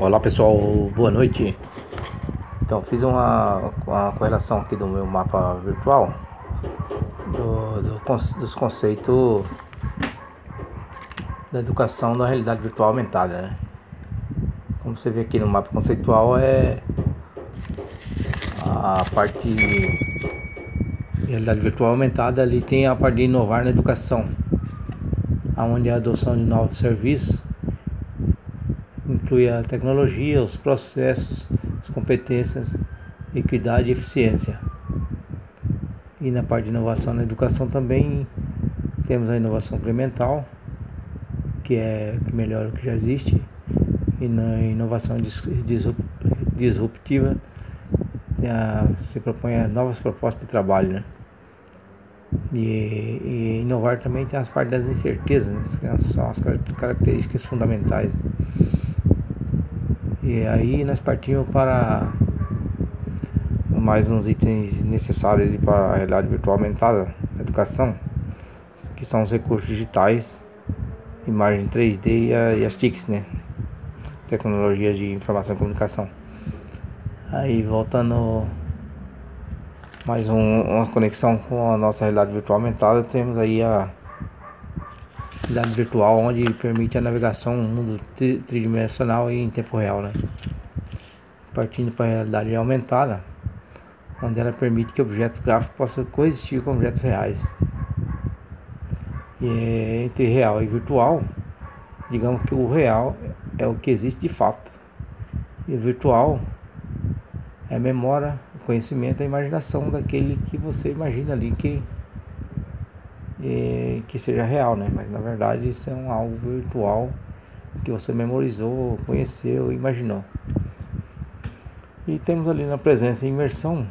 Olá pessoal, boa noite. Então fiz uma, uma correlação aqui do meu mapa virtual do, do, dos conceitos da educação da realidade virtual aumentada. Né? Como você vê aqui no mapa conceitual é a parte de realidade virtual aumentada ali tem a parte de inovar na educação, onde a adoção de novos serviços inclui a tecnologia, os processos, as competências, equidade e eficiência. E na parte de inovação na educação também temos a inovação incremental, que é que melhora o que já existe, e na inovação disruptiva se propõe novas propostas de trabalho. Né? E, e, inovar também tem as partes das incertezas, né? que são as características fundamentais. E aí nós partimos para mais uns itens necessários para a realidade virtual aumentada, educação, que são os recursos digitais, imagem 3D e, a, e as TICs, né? Tecnologias de informação e comunicação. Aí voltando mais um, uma conexão com a nossa realidade virtual aumentada, temos aí a realidade virtual onde permite a navegação no mundo tridimensional e em tempo real, né? Partindo para a realidade aumentada, onde ela permite que objetos gráficos possam coexistir com objetos reais. E é entre real e virtual, digamos que o real é o que existe de fato. E o virtual é a memória, o conhecimento, a imaginação daquele que você imagina ali que e, que seja real, né? Mas na verdade isso é um algo virtual que você memorizou, conheceu, imaginou. E temos ali na presença imersão,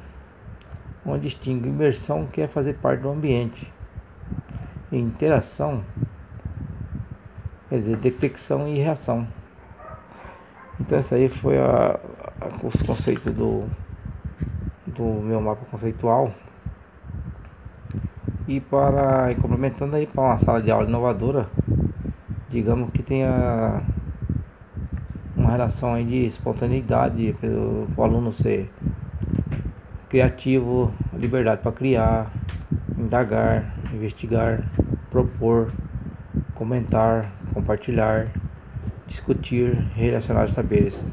onde distingue imersão que é fazer parte do ambiente. E interação, quer dizer, detecção e reação. Então esse aí foi a, a, os conceitos do, do meu mapa conceitual e para e complementando aí para uma sala de aula inovadora, digamos que tenha uma relação aí de espontaneidade pelo o aluno ser criativo, liberdade para criar, indagar, investigar, propor, comentar, compartilhar, discutir, relacionar saberes.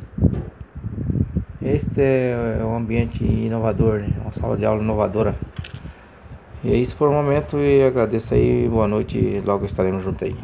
Este é um ambiente inovador, né? uma sala de aula inovadora. E é isso por o momento e agradeço aí, boa noite, logo estaremos juntos aí.